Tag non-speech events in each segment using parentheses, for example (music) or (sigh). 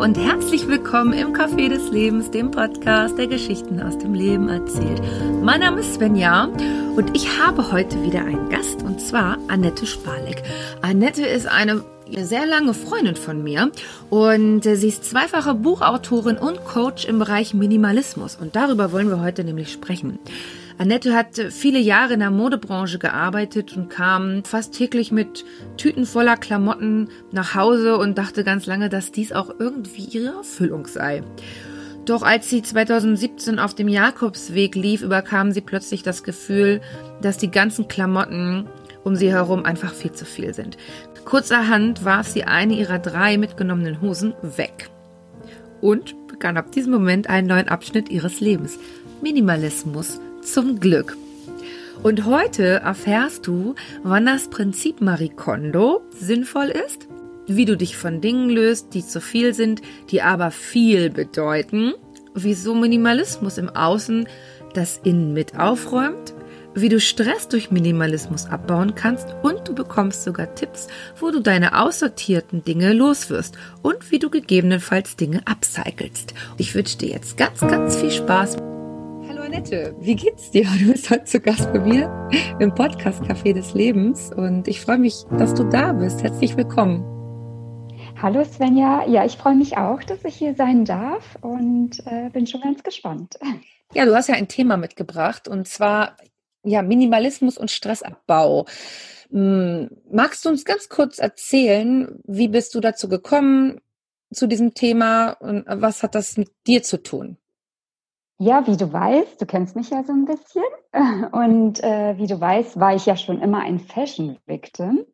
und herzlich willkommen im Café des Lebens, dem Podcast, der Geschichten aus dem Leben erzählt. Mein Name ist Svenja und ich habe heute wieder einen Gast und zwar Annette Spalek. Annette ist eine sehr lange Freundin von mir und sie ist zweifache Buchautorin und Coach im Bereich Minimalismus und darüber wollen wir heute nämlich sprechen. Annette hat viele Jahre in der Modebranche gearbeitet und kam fast täglich mit Tüten voller Klamotten nach Hause und dachte ganz lange, dass dies auch irgendwie ihre Erfüllung sei. Doch als sie 2017 auf dem Jakobsweg lief, überkam sie plötzlich das Gefühl, dass die ganzen Klamotten um sie herum einfach viel zu viel sind. Kurzerhand warf sie eine ihrer drei mitgenommenen Hosen weg und begann ab diesem Moment einen neuen Abschnitt ihres Lebens. Minimalismus zum Glück. Und heute erfährst du, wann das Prinzip Marie Kondo sinnvoll ist, wie du dich von Dingen löst, die zu viel sind, die aber viel bedeuten, wieso Minimalismus im Außen das Innen mit aufräumt, wie du Stress durch Minimalismus abbauen kannst und du bekommst sogar Tipps, wo du deine aussortierten Dinge loswirst und wie du gegebenenfalls Dinge upcyclest. Ich wünsche dir jetzt ganz, ganz viel Spaß. Annette, wie geht's dir? (laughs) Du bist heute zu Gast bei mir im Podcast Café des Lebens und ich freue mich, dass du da bist. Herzlich willkommen. Hallo Svenja, ja, ich freue mich auch, dass ich hier sein darf und äh, bin schon ganz gespannt. (laughs) Ja, du hast ja ein Thema mitgebracht und zwar ja Minimalismus und Stressabbau. Hm, magst du uns ganz kurz erzählen, wie bist du dazu gekommen zu diesem Thema und was hat das mit dir zu tun? Ja, wie du weißt, du kennst mich ja so ein bisschen. (laughs) Und äh, wie du weißt, war ich ja schon immer ein Fashion-Victim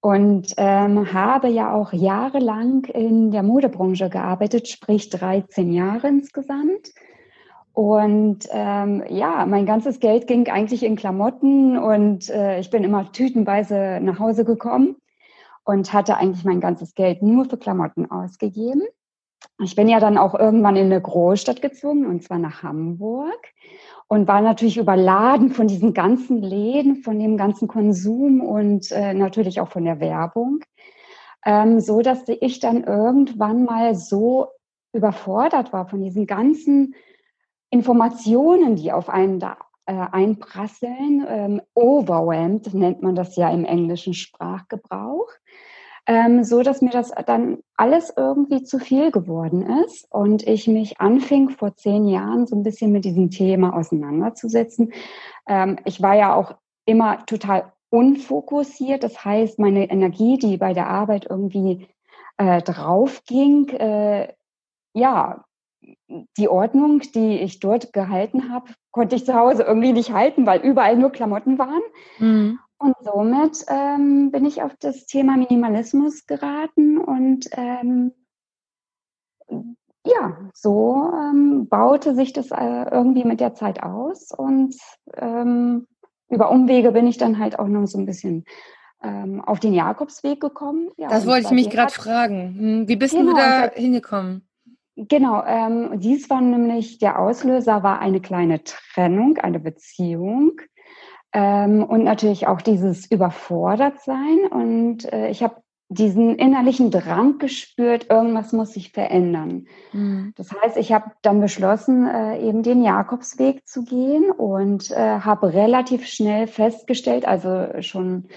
und ähm, habe ja auch jahrelang in der Modebranche gearbeitet, sprich 13 Jahre insgesamt. Und ähm, ja, mein ganzes Geld ging eigentlich in Klamotten und äh, ich bin immer tütenweise nach Hause gekommen und hatte eigentlich mein ganzes Geld nur für Klamotten ausgegeben. Ich bin ja dann auch irgendwann in eine Großstadt gezogen, und zwar nach Hamburg. Und war natürlich überladen von diesen ganzen Läden, von dem ganzen Konsum und äh, natürlich auch von der Werbung. Ähm, so dass ich dann irgendwann mal so überfordert war von diesen ganzen Informationen, die auf einen da äh, einprasseln. Ähm, overwhelmed nennt man das ja im englischen Sprachgebrauch ähm, so dass mir das dann alles irgendwie zu viel geworden ist und ich mich anfing vor zehn Jahren so ein bisschen mit diesem Thema auseinanderzusetzen. Ähm, ich war ja auch immer total unfokussiert, das heißt, meine Energie, die bei der Arbeit irgendwie äh, drauf ging, äh, ja, die Ordnung, die ich dort gehalten habe, konnte ich zu Hause irgendwie nicht halten, weil überall nur Klamotten waren. Mhm. Und somit ähm, bin ich auf das Thema Minimalismus geraten und ähm, ja, so ähm, baute sich das äh, irgendwie mit der Zeit aus und ähm, über Umwege bin ich dann halt auch noch so ein bisschen ähm, auf den Jakobsweg gekommen. Ja, das wollte ich mich gerade fragen. Hm, wie bist genau, du da hingekommen? Genau, ähm, dies war nämlich der Auslöser, war eine kleine Trennung, eine Beziehung. Ähm, und natürlich auch dieses Überfordertsein. Und äh, ich habe diesen innerlichen Drang gespürt, irgendwas muss sich verändern. Mhm. Das heißt, ich habe dann beschlossen, äh, eben den Jakobsweg zu gehen und äh, habe relativ schnell festgestellt, also schon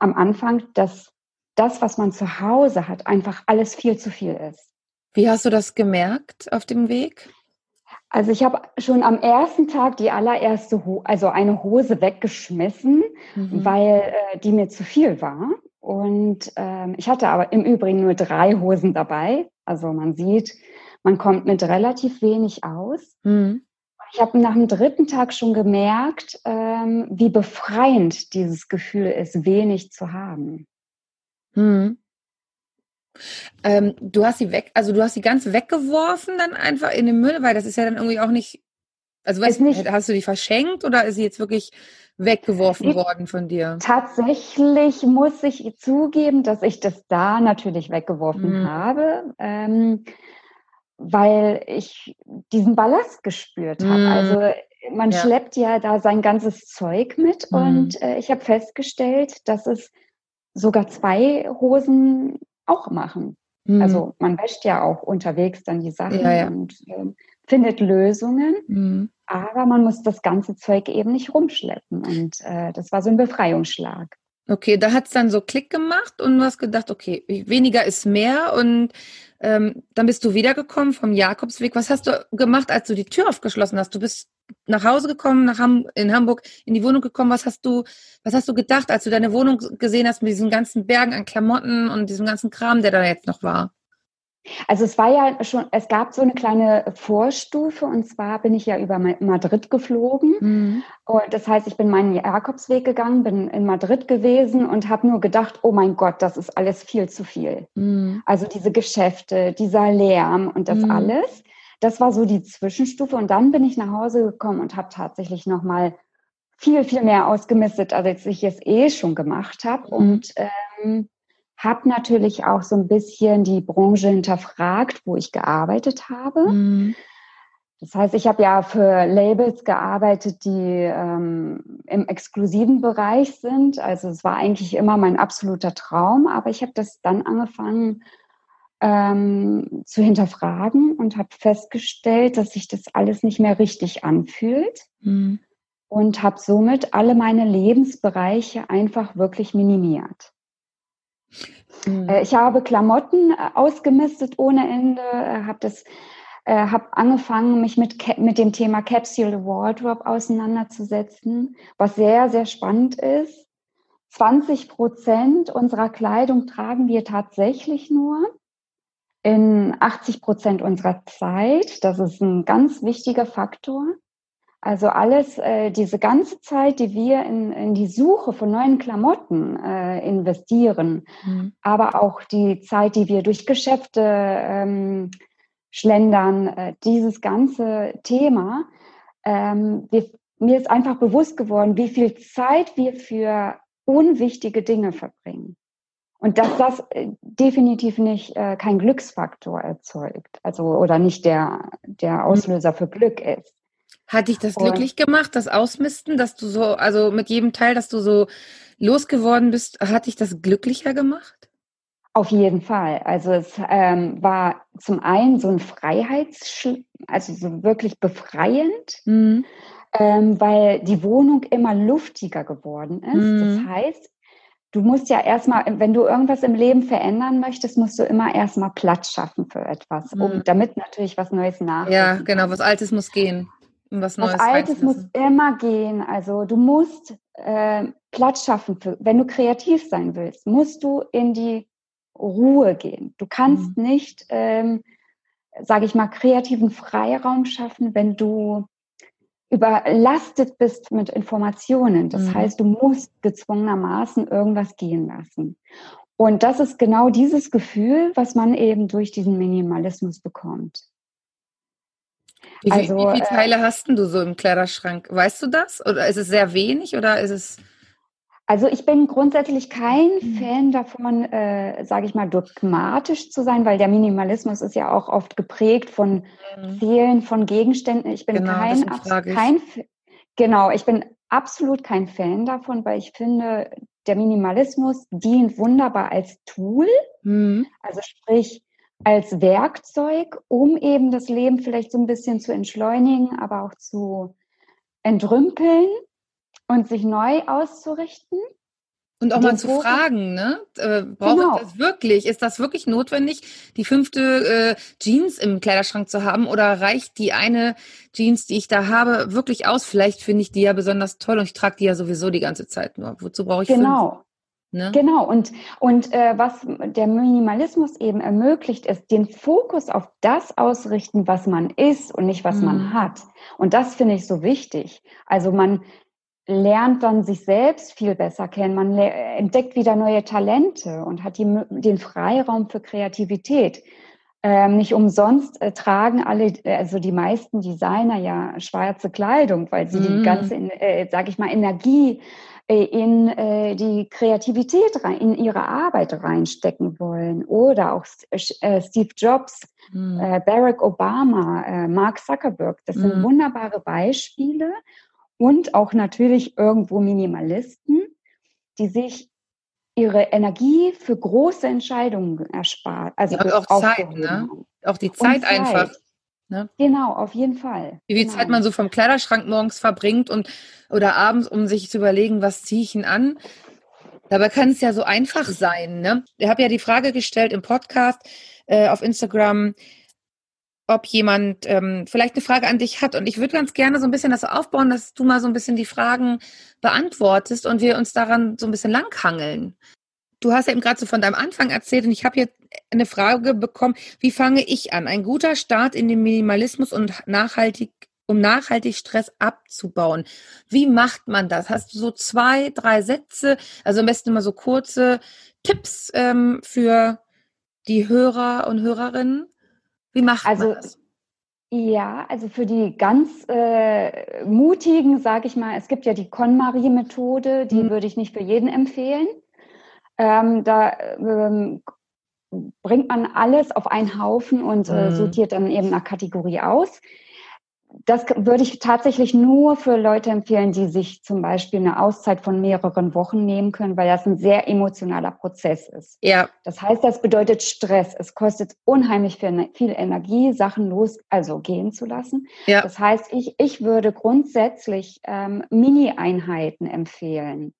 am Anfang, dass das, was man zu Hause hat, einfach alles viel zu viel ist. Wie hast du das gemerkt auf dem Weg? Also ich habe schon am ersten Tag die allererste, Ho also eine Hose weggeschmissen, mhm. weil äh, die mir zu viel war. Und ähm, ich hatte aber im Übrigen nur drei Hosen dabei. Also man sieht, man kommt mit relativ wenig aus. Mhm. Ich habe nach dem dritten Tag schon gemerkt, ähm, wie befreiend dieses Gefühl ist, wenig zu haben. Mhm. Ähm, du hast sie weg, also du hast sie ganz weggeworfen dann einfach in den Müll, weil das ist ja dann irgendwie auch nicht, also weißt nicht, hast du die verschenkt oder ist sie jetzt wirklich weggeworfen ich, worden von dir? Tatsächlich muss ich zugeben, dass ich das da natürlich weggeworfen mhm. habe, ähm, weil ich diesen Ballast gespürt habe. Mhm. Also man ja. schleppt ja da sein ganzes Zeug mit mhm. und äh, ich habe festgestellt, dass es sogar zwei Hosen auch machen. Mhm. Also man wäscht ja auch unterwegs dann die Sachen ja, ja. und äh, findet Lösungen. Mhm. Aber man muss das ganze Zeug eben nicht rumschleppen. Und äh, das war so ein Befreiungsschlag. Okay, da hat es dann so Klick gemacht und du hast gedacht, okay, weniger ist mehr und ähm, dann bist du wiedergekommen vom Jakobsweg. Was hast du gemacht, als du die Tür aufgeschlossen hast? Du bist nach Hause gekommen, nach Ham in Hamburg in die Wohnung gekommen. Was hast du, was hast du gedacht, als du deine Wohnung gesehen hast mit diesen ganzen Bergen an Klamotten und diesem ganzen Kram, der da jetzt noch war? Also es war ja schon, es gab so eine kleine Vorstufe und zwar bin ich ja über Madrid geflogen. Mhm. Und das heißt, ich bin meinen Jakobsweg gegangen, bin in Madrid gewesen und habe nur gedacht, oh mein Gott, das ist alles viel zu viel. Mhm. Also diese Geschäfte, dieser Lärm und das mhm. alles. Das war so die Zwischenstufe und dann bin ich nach Hause gekommen und habe tatsächlich noch mal viel, viel mehr ausgemistet, als ich es eh schon gemacht habe. Mhm. Und ähm, habe natürlich auch so ein bisschen die Branche hinterfragt, wo ich gearbeitet habe. Mhm. Das heißt, ich habe ja für Labels gearbeitet, die ähm, im exklusiven Bereich sind. Also es war eigentlich immer mein absoluter Traum, aber ich habe das dann angefangen ähm, zu hinterfragen und habe festgestellt, dass sich das alles nicht mehr richtig anfühlt. Mhm. Und habe somit alle meine Lebensbereiche einfach wirklich minimiert. Mhm. Äh, ich habe Klamotten äh, ausgemistet ohne Ende, äh, habe das äh, habe angefangen, mich mit, mit dem Thema Capsule Wardrobe auseinanderzusetzen, was sehr, sehr spannend ist. 20 Prozent unserer Kleidung tragen wir tatsächlich nur in 80 Prozent unserer Zeit. Das ist ein ganz wichtiger Faktor. Also alles, äh, diese ganze Zeit, die wir in, in die Suche von neuen Klamotten äh, investieren, mhm. aber auch die Zeit, die wir durch Geschäfte ähm, schlendern, äh, dieses ganze Thema, ähm, wir, mir ist einfach bewusst geworden, wie viel Zeit wir für unwichtige Dinge verbringen. Und dass das äh, definitiv nicht äh, kein Glücksfaktor erzeugt, also oder nicht der, der mhm. Auslöser für Glück ist. Hat dich das glücklich gemacht, das Ausmisten, dass du so, also mit jedem Teil, dass du so losgeworden bist, hat dich das glücklicher gemacht? Auf jeden Fall. Also es ähm, war zum einen so ein Freiheits, also so wirklich befreiend, mhm. ähm, weil die Wohnung immer luftiger geworden ist. Mhm. Das heißt, du musst ja erstmal, wenn du irgendwas im Leben verändern möchtest, musst du immer erstmal Platz schaffen für etwas, um mhm. damit natürlich was Neues nach. Ja, genau, was Altes muss gehen was Neues. Was Altes muss immer gehen. Also du musst äh, Platz schaffen. Für, wenn du kreativ sein willst, musst du in die Ruhe gehen. Du kannst mhm. nicht, ähm, sage ich mal, kreativen Freiraum schaffen, wenn du überlastet bist mit Informationen. Das mhm. heißt, du musst gezwungenermaßen irgendwas gehen lassen. Und das ist genau dieses Gefühl, was man eben durch diesen Minimalismus bekommt. Wie, also, wie viele äh, Teile äh, hast du so im Kleiderschrank? Weißt du das? Oder ist es sehr wenig oder ist es. Also ich bin grundsätzlich kein mhm. Fan davon, äh, sage ich mal, dogmatisch zu sein, weil der Minimalismus ist ja auch oft geprägt von mhm. Von Gegenständen. Ich bin genau, kein, kein, genau, ich bin absolut kein Fan davon, weil ich finde, der Minimalismus dient wunderbar als Tool. Mhm. Also sprich, als Werkzeug, um eben das Leben vielleicht so ein bisschen zu entschleunigen, aber auch zu entrümpeln und sich neu auszurichten. Und auch mal zu fragen, ne? Äh, brauche genau. ich das wirklich? Ist das wirklich notwendig, die fünfte äh, Jeans im Kleiderschrank zu haben? Oder reicht die eine Jeans, die ich da habe, wirklich aus? Vielleicht finde ich die ja besonders toll und ich trage die ja sowieso die ganze Zeit nur. Wozu brauche ich genau. fünf? Ne? Genau, und, und äh, was der Minimalismus eben ermöglicht, ist den Fokus auf das ausrichten, was man ist und nicht, was mhm. man hat. Und das finde ich so wichtig. Also man lernt dann sich selbst viel besser kennen, man entdeckt wieder neue Talente und hat die, den Freiraum für Kreativität. Ähm, nicht umsonst äh, tragen alle, also die meisten Designer ja schwarze Kleidung, weil sie mm. die ganze, äh, sage ich mal, Energie äh, in äh, die Kreativität rein, in ihre Arbeit reinstecken wollen. Oder auch äh, Steve Jobs, mhm. Barack Obama, Mark Zuckerberg. Das sind mhm. wunderbare Beispiele. Und auch natürlich irgendwo Minimalisten, die sich ihre Energie für große Entscheidungen erspart. Also ja, auch Zeit, ne? Auch die Zeit, Zeit. einfach. Ne? Genau, auf jeden Fall. Wie viel genau. Zeit man so vom Kleiderschrank morgens verbringt und oder abends, um sich zu überlegen, was ziehe ich denn an. Dabei kann es ja so einfach sein. Ne? Ich habe ja die Frage gestellt im Podcast äh, auf Instagram, ob jemand ähm, vielleicht eine Frage an dich hat. Und ich würde ganz gerne so ein bisschen das aufbauen, dass du mal so ein bisschen die Fragen beantwortest und wir uns daran so ein bisschen langhangeln. Du hast ja eben gerade so von deinem Anfang erzählt und ich habe jetzt eine Frage bekommen, wie fange ich an? Ein guter Start in den Minimalismus und nachhaltig, um nachhaltig Stress abzubauen. Wie macht man das? Hast du so zwei, drei Sätze, also am besten immer so kurze Tipps ähm, für die Hörer und Hörerinnen? Wie macht also, man das? Ja, also für die ganz äh, mutigen, sage ich mal, es gibt ja die KonMari-Methode, die mhm. würde ich nicht für jeden empfehlen. Ähm, da ähm, bringt man alles auf einen Haufen und äh, mhm. sortiert dann eben nach Kategorie aus das würde ich tatsächlich nur für Leute empfehlen, die sich zum Beispiel eine Auszeit von mehreren Wochen nehmen können, weil das ein sehr emotionaler Prozess ist. Ja. Das heißt, das bedeutet Stress. Es kostet unheimlich viel, Energie, Sachen los, also gehen zu lassen. Ja. Das heißt, ich, ich würde grundsätzlich ähm, Mini-Einheiten empfehlen.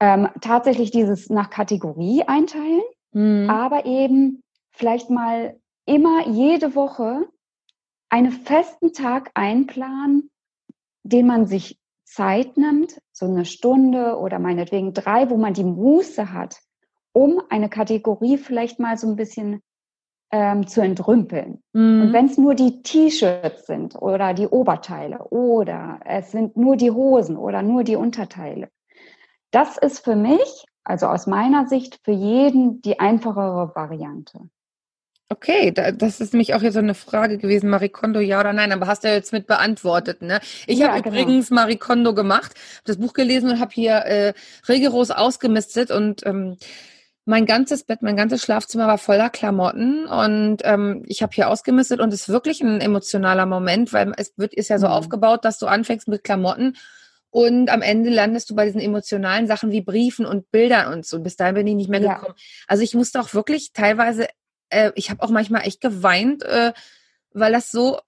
Ähm, tatsächlich dieses nach Kategorie einteilen, mhm. aber eben vielleicht mal immer jede Woche einen festen Tag einplanen, den man sich Zeit nimmt, so eine Stunde oder meinetwegen drei, wo man die Muße hat, um eine Kategorie vielleicht mal so ein bisschen ähm, zu entrümpeln. Mhm. Und wenn es nur die T-Shirts sind oder die Oberteile oder es sind nur die Hosen oder nur die Unterteile. Das ist für mich, also aus meiner Sicht, für jeden die einfachere Variante. Okay, da, das ist nämlich auch jetzt so eine Frage gewesen, Marikondo ja oder nein, aber hast du ja jetzt mit beantwortet, ne? Ich ja, habe genau. übrigens Marikondo gemacht, das Buch gelesen und habe hier äh, rigoros ausgemistet und ähm, mein ganzes Bett, mein ganzes Schlafzimmer war voller Klamotten und ähm, ich habe hier ausgemistet und es ist wirklich ein emotionaler Moment, weil es wird ist ja so mhm. aufgebaut, dass du anfängst mit Klamotten und am Ende landest du bei diesen emotionalen Sachen wie Briefen und Bildern und so. Bis dahin bin ich nicht mehr ja. gekommen. Also ich musste auch wirklich teilweise äh, ich habe auch manchmal echt geweint, äh, weil das so,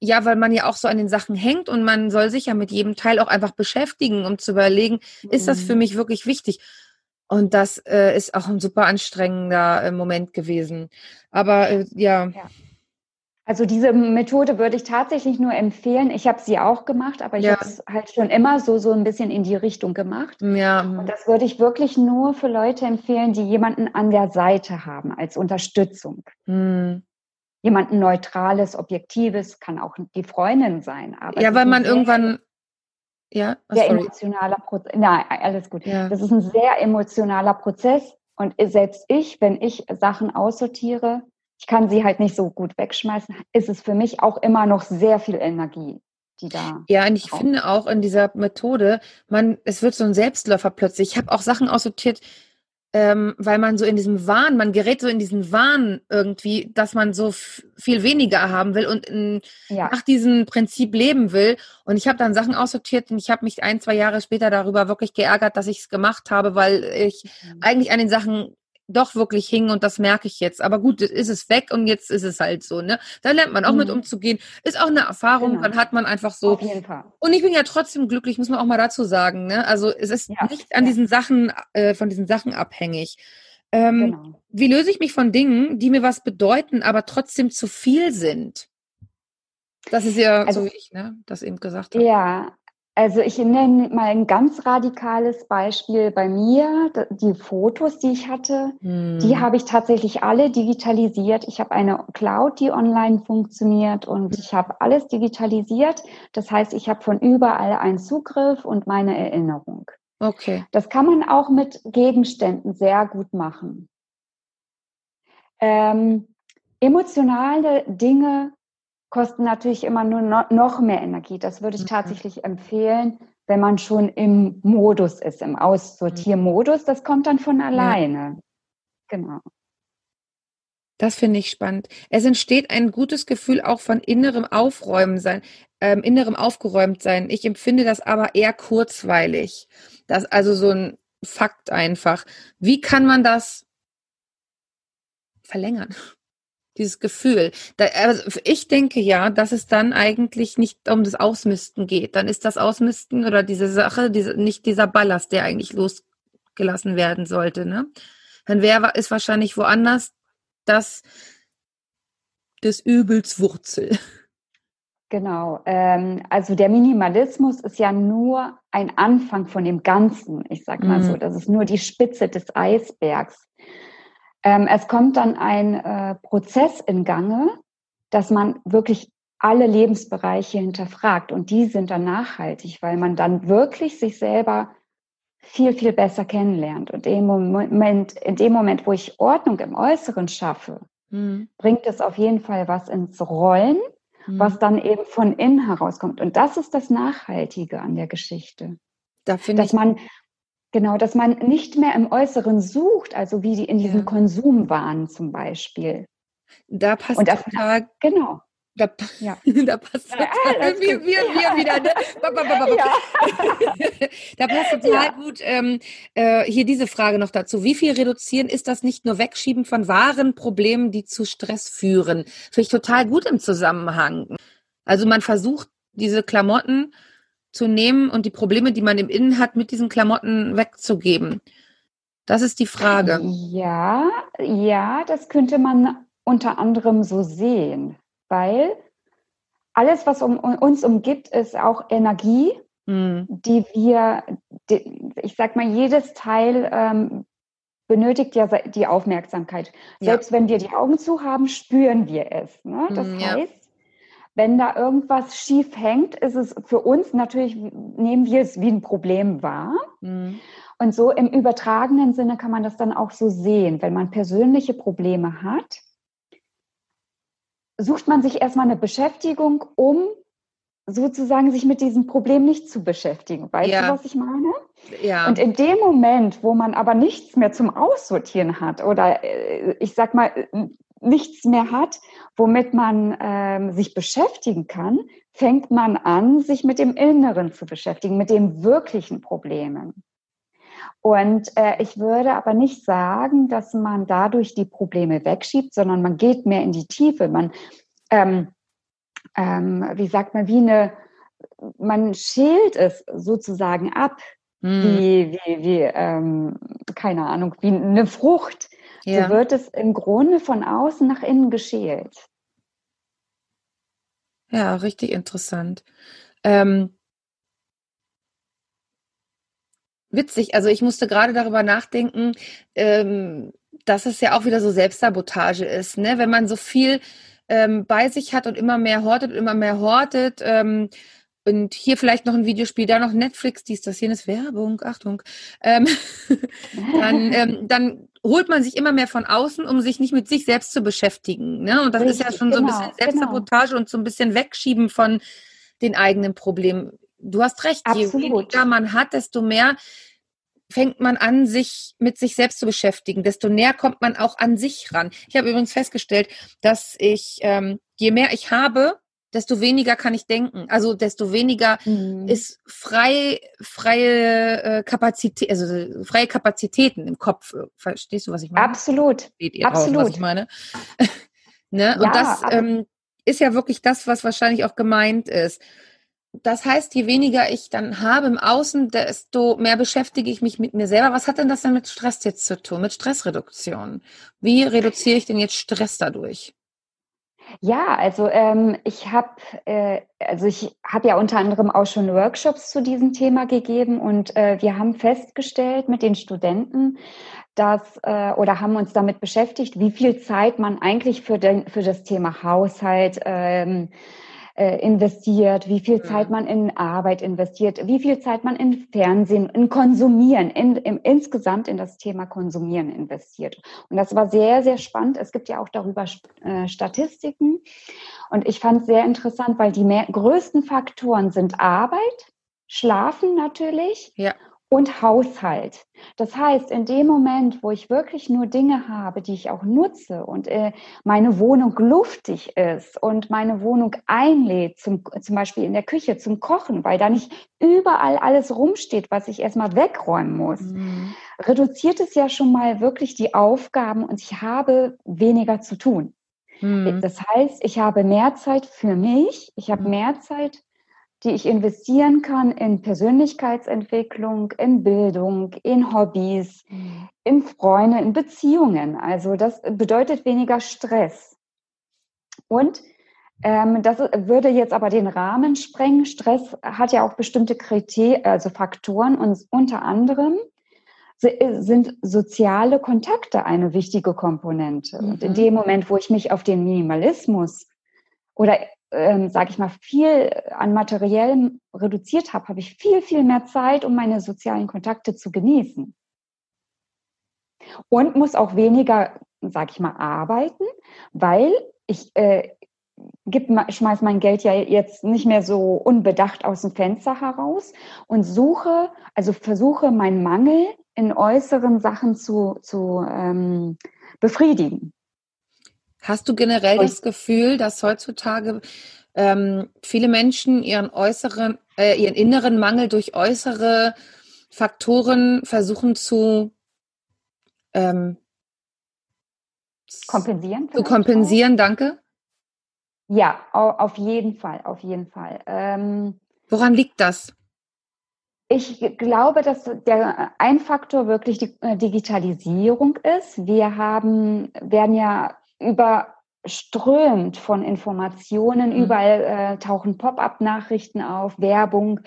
ja, weil man ja auch so an den Sachen hängt und man soll sich ja mit jedem Teil auch einfach beschäftigen, um zu überlegen, mhm. ist das für mhm. mich wirklich wichtig? Und das äh, ist auch ein super anstrengender äh, Moment gewesen. Aber äh, ja. ja. Also diese Methode würde ich tatsächlich nur empfehlen. Ich habe sie auch gemacht, aber ich ja. habe es halt schon immer so so ein bisschen in die Richtung gemacht. Ja. Und das würde ich wirklich nur für Leute empfehlen, die jemanden an der Seite haben als Unterstützung. Mhm. Jemanden neutrales, objektives, kann auch die Freundin sein. Aber ja, weil man irgendwann ja, oh, sehr emotionaler Prozess. Nein, alles gut. Ja. Das ist ein sehr emotionaler Prozess. Und selbst ich, wenn ich Sachen aussortiere, ich kann sie halt nicht so gut wegschmeißen, ist es für mich auch immer noch sehr viel Energie, die da. Ja, und ich braucht. finde auch in dieser Methode, man, es wird so ein Selbstläufer plötzlich. Ich habe auch Sachen aussortiert, ähm, weil man so in diesem Wahn, man gerät so in diesen Wahn irgendwie, dass man so viel weniger haben will und in, ja. nach diesem Prinzip leben will. Und ich habe dann Sachen aussortiert und ich habe mich ein, zwei Jahre später darüber wirklich geärgert, dass ich es gemacht habe, weil ich mhm. eigentlich an den Sachen doch wirklich hing und das merke ich jetzt. Aber gut, ist es weg und jetzt ist es halt so, ne? Da lernt man auch mhm. mit umzugehen. Ist auch eine Erfahrung, genau. dann hat man einfach so. Auf jeden Fall. Und ich bin ja trotzdem glücklich, muss man auch mal dazu sagen, ne? Also es ist ja, nicht an ja. diesen Sachen, äh, von diesen Sachen abhängig. Ähm, genau. Wie löse ich mich von Dingen, die mir was bedeuten, aber trotzdem zu viel sind? Das ist ja also, so wie ich, ne, das eben gesagt habe. Ja, also ich nenne mal ein ganz radikales Beispiel bei mir. Die Fotos, die ich hatte, hm. die habe ich tatsächlich alle digitalisiert. Ich habe eine Cloud, die online funktioniert und ich habe alles digitalisiert. Das heißt, ich habe von überall einen Zugriff und meine Erinnerung. Okay. Das kann man auch mit Gegenständen sehr gut machen. Ähm, emotionale Dinge kosten natürlich immer nur noch mehr Energie. Das würde ich mhm. tatsächlich empfehlen, wenn man schon im Modus ist, im Aussortiermodus. Das kommt dann von alleine. Ja. Genau. Das finde ich spannend. Es entsteht ein gutes Gefühl auch von innerem Aufräumen sein, ähm, innerem aufgeräumt sein. Ich empfinde das aber eher kurzweilig. Das also so ein Fakt einfach. Wie kann man das verlängern? Dieses Gefühl. Da, also ich denke ja, dass es dann eigentlich nicht um das Ausmisten geht. Dann ist das Ausmisten oder diese Sache, diese, nicht dieser Ballast, der eigentlich losgelassen werden sollte. Ne? Dann wäre ist wahrscheinlich woanders das des Übels Wurzel. Genau. Ähm, also der Minimalismus ist ja nur ein Anfang von dem Ganzen. Ich sag mal mhm. so, das ist nur die Spitze des Eisbergs. Ähm, es kommt dann ein äh, Prozess in Gange, dass man wirklich alle Lebensbereiche hinterfragt und die sind dann nachhaltig, weil man dann wirklich sich selber viel, viel besser kennenlernt. Und in dem Moment, in dem Moment wo ich Ordnung im Äußeren schaffe, mhm. bringt es auf jeden Fall was ins Rollen mhm. was dann eben von innen herauskommt. Und das ist das Nachhaltige an der Geschichte. Da dass ich man Genau, dass man nicht mehr im Äußeren sucht, also wie die in diesem ja. Konsumwahn zum Beispiel. Da passt Und das, total, genau. Da, ja. (laughs) da passt ja, total, wir, wir, wir wieder, ne? Ja. da passt total ja. gut ähm, äh, hier diese Frage noch dazu. Wie viel reduzieren ist das nicht nur Wegschieben von wahren Problemen, die zu Stress führen? Finde ich total gut im Zusammenhang. Also man versucht, diese Klamotten zu nehmen und die Probleme, die man im Innen hat, mit diesen Klamotten wegzugeben. Das ist die Frage. Ja, ja, das könnte man unter anderem so sehen weil alles, was um, uns umgibt, ist auch Energie, mhm. die wir, die, ich sag mal, jedes Teil ähm, benötigt ja die Aufmerksamkeit. Selbst ja. wenn wir die Augen zu haben, spüren wir es. Ne? Das mhm, heißt, ja. Wenn da irgendwas schief hängt, ist es für uns natürlich, nehmen wir es wie ein Problem wahr. Mhm. Und so im übertragenen Sinne kann man das dann auch so sehen. Wenn man persönliche Probleme hat, sucht man sich erstmal eine Beschäftigung, um sozusagen sich mit diesem Problem nicht zu beschäftigen. Weißt ja. du, was ich meine? Ja. Und in dem Moment, wo man aber nichts mehr zum Aussortieren hat oder äh, ich sag mal nichts mehr hat, womit man ähm, sich beschäftigen kann, fängt man an, sich mit dem Inneren zu beschäftigen, mit den wirklichen Problemen. Und äh, ich würde aber nicht sagen, dass man dadurch die Probleme wegschiebt, sondern man geht mehr in die Tiefe. Man, ähm, ähm, wie sagt man, wie eine, man schält es sozusagen ab, hm. wie, wie, wie ähm, keine Ahnung, wie eine Frucht. Ja. So wird es im Grunde von außen nach innen geschält. Ja, richtig interessant. Ähm, witzig. Also ich musste gerade darüber nachdenken, ähm, dass es ja auch wieder so Selbstsabotage ist, ne? Wenn man so viel ähm, bei sich hat und immer mehr hortet und immer mehr hortet. Ähm, und hier vielleicht noch ein Videospiel, da noch Netflix, dies, das, jenes, Werbung, Achtung. Ähm, (laughs) dann, ähm, dann holt man sich immer mehr von außen, um sich nicht mit sich selbst zu beschäftigen. Ne? Und das Richtig, ist ja schon genau, so ein genau, bisschen. Selbstsabotage genau. und so ein bisschen Wegschieben von den eigenen Problemen du hast recht, Absolut. je weniger man hat, desto mehr fängt man an, sich mit sich selbst zu beschäftigen, desto näher kommt man auch an sich ran. Ich habe übrigens festgestellt, dass ich, ähm, je mehr ich habe, desto weniger kann ich denken. Also desto weniger mhm. ist frei, freie äh, Kapazität, also freie Kapazitäten im Kopf. Verstehst du, was ich meine? Absolut. Seht ihr Absolut. Auch, was ich meine? (laughs) ne? Ja, Und das ähm, ist ja wirklich das, was wahrscheinlich auch gemeint ist. Das heißt, je weniger ich dann habe im Außen, desto mehr beschäftige ich mich mit mir selber. Was hat denn das denn mit Stress jetzt zu tun, mit Stressreduktion? Wie reduziere ich denn jetzt Stress dadurch? Ja, also ähm, ich habe äh, also ich habe ja unter anderem auch schon Workshops zu diesem Thema gegeben und äh, wir haben festgestellt mit den Studenten, dass äh, oder haben uns damit beschäftigt, wie viel Zeit man eigentlich für den für das Thema Haushalt ähm, äh, investiert, wie viel Zeit mhm. man in Arbeit investiert, wie viel Zeit man in Fernsehen, in Konsumieren, in, in, insgesamt in das Thema Konsumieren investiert. Und das war sehr, sehr spannend. Es gibt ja auch darüber äh, Statistiken. Und ich fand es sehr interessant, weil die mehr, größten Faktoren sind Arbeit, Schlafen natürlich ja und Haushalt. Das heißt, in dem Moment, wo ich wirklich nur Dinge habe, die ich auch nutze und äh, meine Wohnung luftig ist und meine Wohnung einlädt, zum, zum Beispiel in der Küche zum Kochen, weil da nicht überall alles rumsteht, was ich erstmal wegräumen muss, mhm. reduziert es ja schon mal wirklich die Aufgaben und ich habe weniger zu tun. Mhm. Das heißt, ich habe mehr Zeit für mich, ich habe hm. mehr Zeit, die ich investieren kann in Persönlichkeitsentwicklung, in Bildung, in Hobbys, mhm. in Freunde, in Beziehungen. Also das bedeutet weniger Stress. Und ähm, das würde jetzt aber den Rahmen sprengen. Stress hat ja auch bestimmte Kriterien, also Faktoren und unter anderem sind soziale Kontakte eine wichtige Komponente. Mhm. Und in mhm. dem Moment, wo ich mich auf den Minimalismus oder ähm, sage ich mal, viel an materiellem reduziert habe, habe ich viel, viel mehr Zeit, um meine sozialen Kontakte zu genießen. Und muss auch weniger, sage ich mal, arbeiten, weil ich äh, gib, mein Geld ja jetzt nicht mehr so unbedacht aus dem Fenster heraus und suche, also versuche meinen Mangel in äußeren Sachen zu, zu ähm, befriedigen. Hast du generell und, das Gefühl, dass heutzutage ähm, viele Menschen ihren äußeren, äh, ihren inneren Mangel durch äußere Faktoren versuchen zu ähm, kompensieren? Zu kompensieren, auch? danke. Ja, auf jeden Fall, auf jeden Fall. Ähm, Woran liegt das? Ich glaube, dass der ein Faktor wirklich die äh, Digitalisierung ist. Wir haben, werden ja überströmt von Informationen. Mhm. Überall äh, tauchen Pop-up-Nachrichten auf, Werbung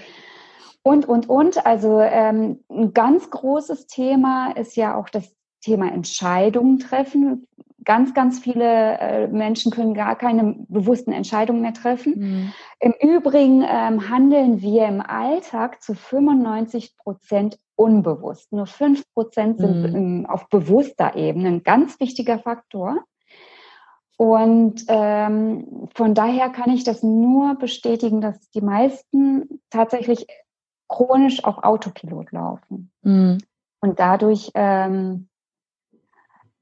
und, und, und. Also ähm, ein ganz großes Thema ist ja auch das Thema Entscheidungen treffen ganz, ganz viele äh, Menschen können gar keine bewussten Entscheidungen mehr treffen. Mhm. Im Übrigen ähm, handeln wir im Alltag zu 95 Prozent unbewusst. Nur 5 Prozent sind mhm. im, auf bewusster Ebene ein ganz wichtiger Faktor. Und ähm, von daher kann ich das nur bestätigen, dass die meisten tatsächlich chronisch auf Autopilot laufen. Mhm. Und dadurch ähm,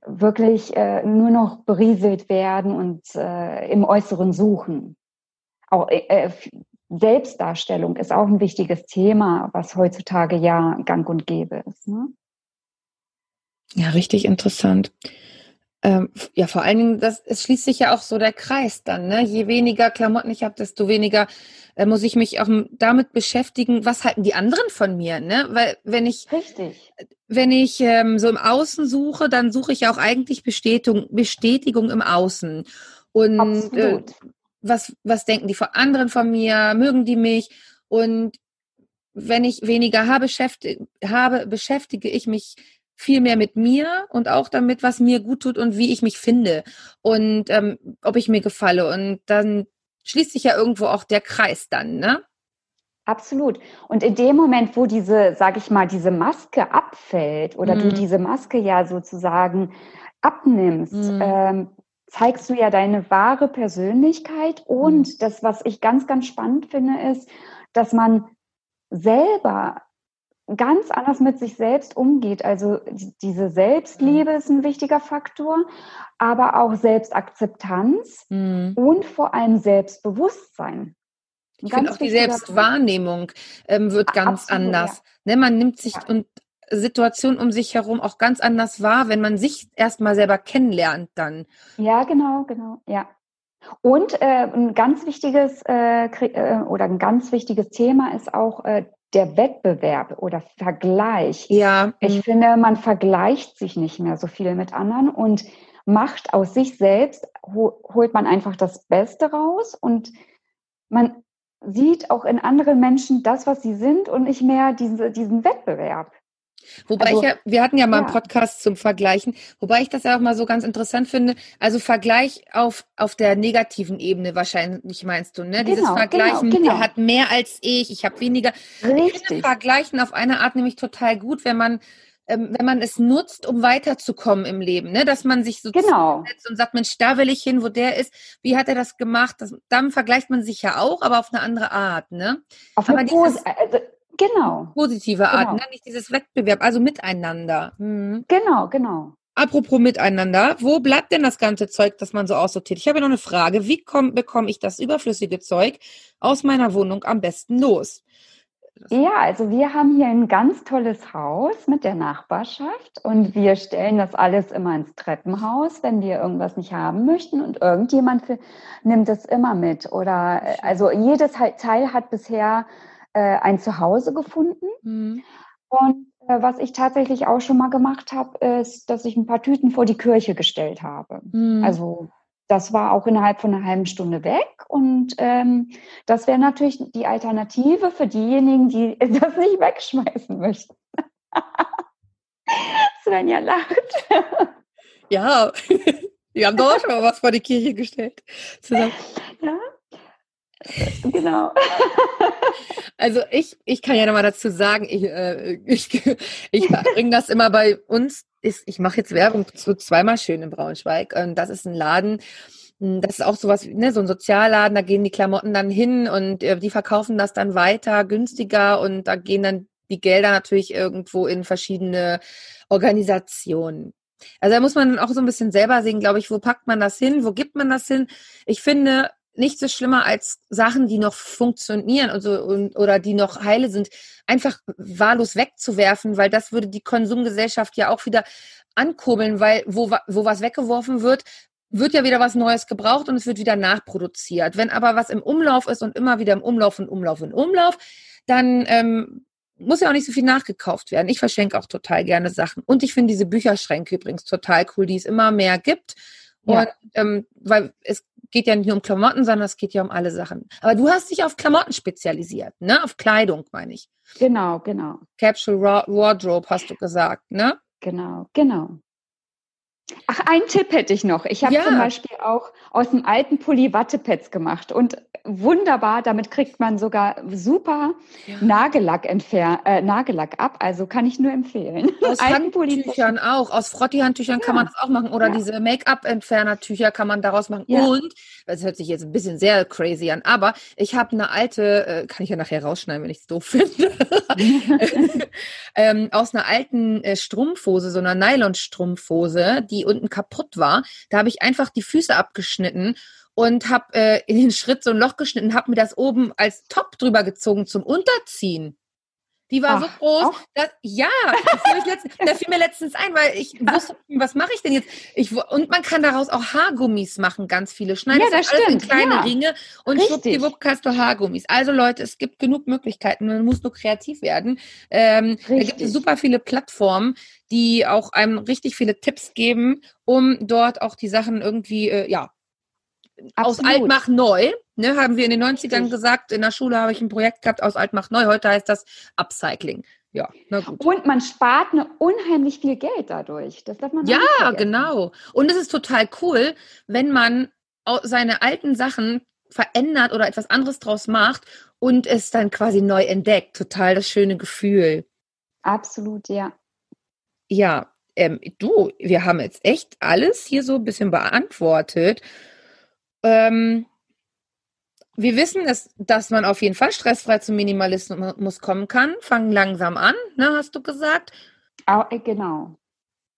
wirklich äh, nur noch berieselt werden und äh, im Äußeren suchen. Auch äh, äh, Selbstdarstellung ist auch ein wichtiges Thema, was heutzutage ja gang und gäbe ist. Ne? Ja, richtig interessant. Ähm, ja, vor allen Dingen, das, es schließt sich ja auch so der Kreis dann. Ne? Je weniger Klamotten ich habe, desto weniger äh, muss ich mich auch damit beschäftigen, was halten die anderen von mir. Ne? Weil wenn ich, Richtig. wenn ich ähm, so im Außen suche, dann suche ich auch eigentlich Bestätigung, Bestätigung im Außen. Und äh, was, was denken die von anderen von mir? Mögen die mich? Und wenn ich weniger habe, beschäftige, habe, beschäftige ich mich viel mehr mit mir und auch damit, was mir gut tut und wie ich mich finde und ähm, ob ich mir gefalle. Und dann schließt sich ja irgendwo auch der Kreis dann, ne? Absolut. Und in dem Moment, wo diese, sag ich mal, diese Maske abfällt oder mhm. du diese Maske ja sozusagen abnimmst, mhm. ähm, zeigst du ja deine wahre Persönlichkeit. Und mhm. das, was ich ganz, ganz spannend finde, ist, dass man selber ganz anders mit sich selbst umgeht. Also diese Selbstliebe mhm. ist ein wichtiger Faktor, aber auch Selbstakzeptanz mhm. und vor allem Selbstbewusstsein. Ich finde auch die Selbstwahrnehmung ähm, wird ganz Absolut, anders. Ja. Ne, man nimmt sich ja. und Situationen um sich herum auch ganz anders wahr, wenn man sich erstmal selber kennenlernt dann. Ja, genau, genau, ja. Und äh, ein ganz wichtiges äh, äh oder ein ganz wichtiges Thema ist auch äh, der Wettbewerb oder Vergleich. Ja. Ich mhm. finde, man vergleicht sich nicht mehr so viel mit anderen und macht aus sich selbst, holt man einfach das Beste raus und man sieht auch in anderen Menschen das, was sie sind und nicht mehr diese, diesen Wettbewerb. Wobei also, ich ja, wir hatten ja mal ja. einen Podcast zum Vergleichen, wobei ich das ja auch mal so ganz interessant finde. Also Vergleich auf, auf der negativen Ebene wahrscheinlich meinst du, ne? Genau, Dieses Vergleichen, genau, genau. hat mehr als ich, ich habe weniger. Richtig. Ich finde Vergleichen auf eine Art nämlich total gut, wenn man ähm, wenn man es nutzt, um weiterzukommen im Leben, ne? dass man sich so genau. setzt und sagt, Mensch, da will ich hin, wo der ist, wie hat er das gemacht? Das, dann vergleicht man sich ja auch, aber auf eine andere Art. Ne? Auf eine dieses, also, Genau. Positive Art, genau. ne? nicht dieses Wettbewerb, also miteinander. Mhm. Genau, genau. Apropos miteinander, wo bleibt denn das ganze Zeug, das man so aussortiert? Ich habe noch eine Frage. Wie komm, bekomme ich das überflüssige Zeug aus meiner Wohnung am besten los? Ja, also wir haben hier ein ganz tolles Haus mit der Nachbarschaft und wir stellen das alles immer ins Treppenhaus, wenn wir irgendwas nicht haben möchten und irgendjemand nimmt es immer mit. Oder äh, also jedes Teil hat bisher äh, ein Zuhause gefunden. Mhm. Und äh, was ich tatsächlich auch schon mal gemacht habe, ist, dass ich ein paar Tüten vor die Kirche gestellt habe. Mhm. Also das war auch innerhalb von einer halben Stunde weg. Und ähm, das wäre natürlich die Alternative für diejenigen, die (laughs) das nicht wegschmeißen möchten. (laughs) Svenja lacht. Ja, (laughs) wir haben doch auch schon mal was vor die Kirche gestellt. Zusammen. Ja, genau. Also ich, ich kann ja nochmal dazu sagen, ich, äh, ich, ich bringe das immer bei uns. Ist, ich mache jetzt Werbung zu zweimal schön in Braunschweig. Und das ist ein Laden, hm, das ist auch sowas, ne, so ein Sozialladen, da gehen die Klamotten dann hin und äh, die verkaufen das dann weiter, günstiger und da gehen dann die Gelder natürlich irgendwo in verschiedene Organisationen. Also da muss man auch so ein bisschen selber sehen, glaube ich, wo packt man das hin, wo gibt man das hin. Ich finde, nichts so schlimmer als Sachen, die noch funktionieren und so, und, oder die noch heile sind, einfach wahllos wegzuwerfen, weil das würde die Konsumgesellschaft ja auch wieder ankurbeln, weil wo, wo was weggeworfen wird, wird ja wieder was Neues gebraucht und es wird wieder nachproduziert. Wenn aber was im Umlauf ist und immer wieder im Umlauf und Umlauf und Umlauf, dann ähm, muss ja auch nicht so viel nachgekauft werden. Ich verschenke auch total gerne Sachen. Und ich finde diese Bücherschränke übrigens total cool, die es immer mehr gibt. Ja. Und ähm, weil es geht ja nicht nur um Klamotten, sondern es geht ja um alle Sachen. Aber du hast dich auf Klamotten spezialisiert, ne? Auf Kleidung, meine ich. Genau, genau. Capsule Wardrobe hast du gesagt, ne? Genau, genau. Ach, einen Tipp hätte ich noch. Ich habe ja. zum Beispiel auch aus dem alten Pulli Wattepads gemacht und wunderbar, damit kriegt man sogar super ja. Nagellack, entfer äh, Nagellack ab. Also kann ich nur empfehlen. Aus (laughs) Handtüchern auch, aus Frotti-Handtüchern ja. kann man das auch machen oder diese Make-up-Entferner-Tücher kann man daraus machen. Und, das hört sich jetzt ein bisschen sehr crazy an, aber ich habe eine alte, äh, kann ich ja nachher rausschneiden, wenn ich es doof finde, (laughs) (laughs) ähm, aus einer alten äh, Strumpfhose, so einer Nylon-Strumpfhose, die unten kaputt war. Da habe ich einfach die Füße abgeschnitten und habe äh, in den Schritt so ein Loch geschnitten, habe mir das oben als Top drüber gezogen zum Unterziehen. Die war Ach, so groß, dass, ja, das letztens, fiel mir letztens ein, weil ich wusste, was mache ich denn jetzt? Ich, und man kann daraus auch Haargummis machen, ganz viele. Schneidest ja, das alles in kleine ja. Ringe und schwuppdiwupp hast du Haargummis. Also Leute, es gibt genug Möglichkeiten, man muss nur kreativ werden. Ähm, da gibt es super viele Plattformen, die auch einem richtig viele Tipps geben, um dort auch die Sachen irgendwie, äh, ja, Absolut. aus alt mach neu, ne, haben wir in den 90ern Richtig. gesagt. In der Schule habe ich ein Projekt gehabt aus alt mach neu. Heute heißt das Upcycling. Ja, na gut. Und man spart eine unheimlich viel Geld dadurch. Das darf man Ja, genau. Und es ist total cool, wenn man seine alten Sachen verändert oder etwas anderes draus macht und es dann quasi neu entdeckt. Total das schöne Gefühl. Absolut, ja. Ja, ähm, du, wir haben jetzt echt alles hier so ein bisschen beantwortet. Ähm, wir wissen, dass, dass man auf jeden Fall stressfrei zum Minimalismus kommen kann. Fangen langsam an, ne, hast du gesagt? Oh, genau.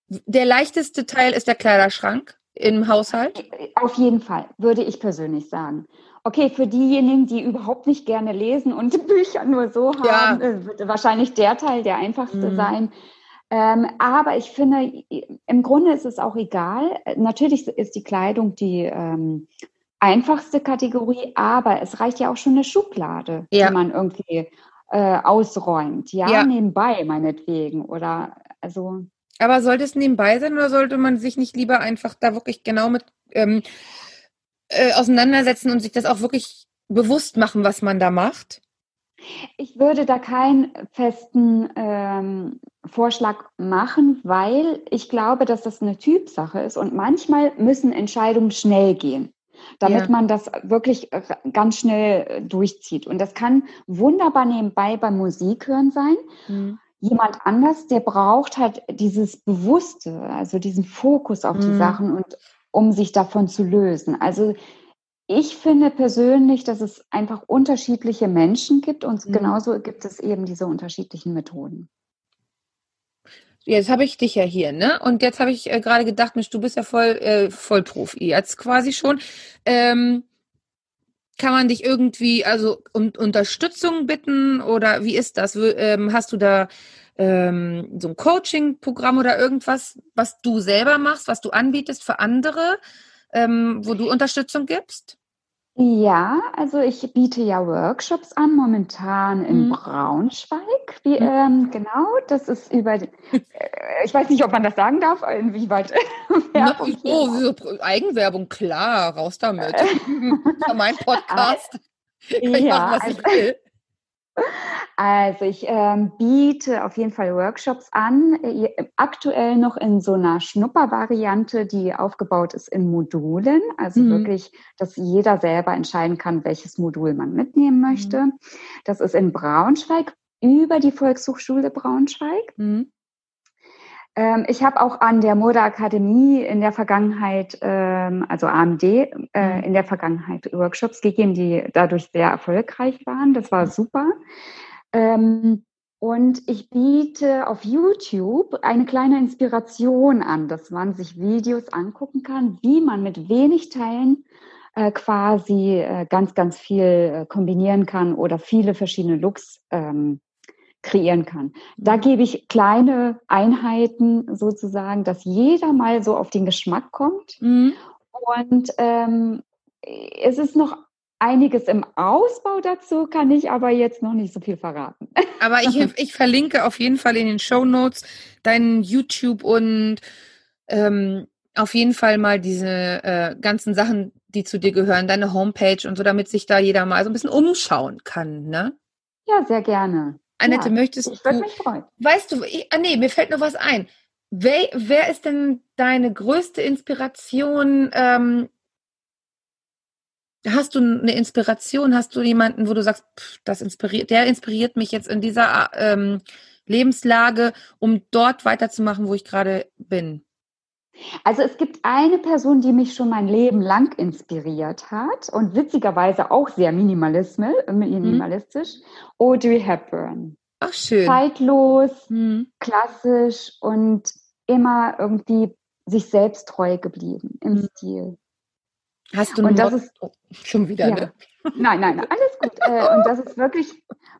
Der leichteste Teil ist der Kleiderschrank im Haushalt? Auf jeden Fall, würde ich persönlich sagen. Okay, für diejenigen, die überhaupt nicht gerne lesen und (laughs) Bücher nur so haben, ja. Äh, wird wahrscheinlich der Teil der einfachste mhm. sein. Ähm, aber ich finde, im Grunde ist es auch egal. Natürlich ist die Kleidung die ähm, einfachste Kategorie, aber es reicht ja auch schon eine Schublade, ja. die man irgendwie äh, ausräumt. Ja, ja, nebenbei meinetwegen. Oder also. Aber sollte es nebenbei sein oder sollte man sich nicht lieber einfach da wirklich genau mit ähm, äh, auseinandersetzen und sich das auch wirklich bewusst machen, was man da macht? Ich würde da keinen festen ähm, Vorschlag machen, weil ich glaube, dass das eine Typsache ist und manchmal müssen Entscheidungen schnell gehen damit ja. man das wirklich ganz schnell äh, durchzieht. Und das kann wunderbar nebenbei beim Musik hören sein. Mhm. Jemand anders, der braucht halt dieses Bewusste, also diesen Fokus auf mhm. die Sachen und um sich davon zu lösen. Also ich finde persönlich, dass es einfach unterschiedliche Menschen gibt und mhm. genauso gibt es eben diese unterschiedlichen Methoden. Jetzt habe ich dich ja hier, ne? Und jetzt habe ich äh, gerade gedacht, Mensch, du bist ja voll äh, Vollprofi jetzt quasi schon. Ähm, kann man dich irgendwie, also um Unterstützung bitten oder wie ist das? Ähm, hast du da ähm, so ein Coaching-Programm oder irgendwas, was du selber machst, was du anbietest für andere, ähm, wo du Unterstützung gibst? Ja, also ich biete ja Workshops an, momentan in mhm. Braunschweig. Wie, mhm. ähm, genau, das ist über, äh, ich weiß nicht, ob man das sagen darf, inwieweit (laughs) Werbung. Oh, so, Eigenwerbung, klar, raus damit. (laughs) mein Podcast. Ja, machen, was ich also will. Also ich ähm, biete auf jeden Fall Workshops an, äh, aktuell noch in so einer Schnuppervariante, die aufgebaut ist in Modulen, also mhm. wirklich, dass jeder selber entscheiden kann, welches Modul man mitnehmen möchte. Mhm. Das ist in Braunschweig über die Volkshochschule Braunschweig. Mhm. Ähm, ich habe auch an der Modeakademie in der Vergangenheit, ähm, also AMD, äh, mhm. in der Vergangenheit Workshops gegeben, die dadurch sehr erfolgreich waren. Das war super. Ähm, und ich biete auf YouTube eine kleine Inspiration an, dass man sich Videos angucken kann, wie man mit wenig Teilen äh, quasi äh, ganz, ganz viel äh, kombinieren kann oder viele verschiedene Looks ähm, kreieren kann. Da mhm. gebe ich kleine Einheiten sozusagen, dass jeder mal so auf den Geschmack kommt. Mhm. Und ähm, es ist noch einiges im Ausbau dazu, kann ich aber jetzt noch nicht so viel verraten. (laughs) Aber ich, ich verlinke auf jeden Fall in den Show Notes deinen YouTube und ähm, auf jeden Fall mal diese äh, ganzen Sachen, die zu dir gehören, deine Homepage und so, damit sich da jeder mal so ein bisschen umschauen kann, ne? Ja, sehr gerne. Annette, ja, möchtest ich du. Mich freuen. Weißt du, ich, ah nee, mir fällt noch was ein. Wer, wer ist denn deine größte Inspiration? Ähm, hast du eine Inspiration? Hast du jemanden, wo du sagst, pff, das inspiriert, der inspiriert mich jetzt in dieser ähm, Lebenslage, um dort weiterzumachen, wo ich gerade bin? Also es gibt eine Person, die mich schon mein Leben lang inspiriert hat und witzigerweise auch sehr minimalistisch, mhm. Audrey Hepburn. Ach schön. Zeitlos, mhm. klassisch und immer irgendwie sich selbst treu geblieben im mhm. Stil. Hast du und das ist oh, schon wieder ja. ne? Nein, nein, alles gut. Äh, und das ist wirklich,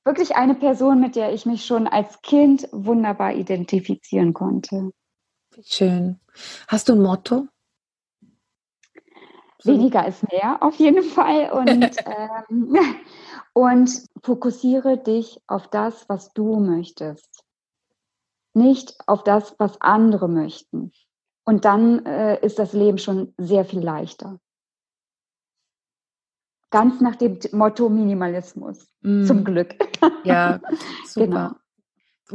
wirklich eine Person, mit der ich mich schon als Kind wunderbar identifizieren konnte. Schön. Hast du ein Motto? Weniger ist mehr, auf jeden Fall. Und, (laughs) ähm, (laughs) und fokussiere dich auf das, was du möchtest. Nicht auf das, was andere möchten. Und dann äh, ist das Leben schon sehr viel leichter. Ganz nach dem Motto Minimalismus. Mm. Zum Glück. Ja, (laughs) super. Genau.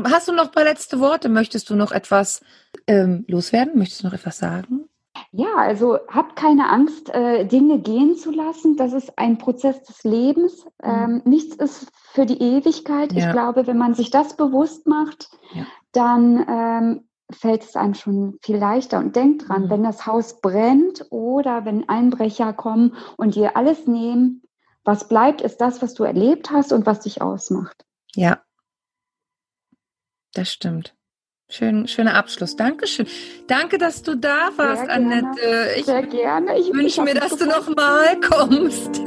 Hast du noch ein paar letzte Worte? Möchtest du noch etwas ähm, loswerden? Möchtest du noch etwas sagen? Ja, also habt keine Angst, äh, Dinge gehen zu lassen. Das ist ein Prozess des Lebens. Mhm. Ähm, nichts ist für die Ewigkeit. Ja. Ich glaube, wenn man sich das bewusst macht, ja. dann ähm, fällt es einem schon viel leichter. Und denkt dran, mhm. wenn das Haus brennt oder wenn Einbrecher kommen und dir alles nehmen, was bleibt, ist das, was du erlebt hast und was dich ausmacht. Ja, das stimmt. Schön, schöner Abschluss. Dankeschön. Danke, dass du da warst, Sehr Annette. Ich Sehr gerne. Ich wünsche mir, dass du noch mal (laughs) kommst.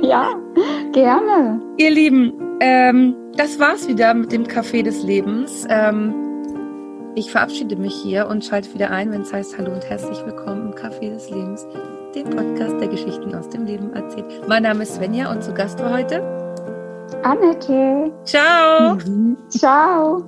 ja, gerne. Ihr Lieben, ähm, das war's wieder mit dem Café des Lebens. Ähm, ich verabschiede mich hier und schalte wieder ein, wenn es heißt Hallo und herzlich willkommen im Café des Lebens, dem Podcast der Geschichten aus dem Leben erzählt. Mein Name ist Svenja und zu Gast war heute Annette. Ciao. Mhm. Ciao.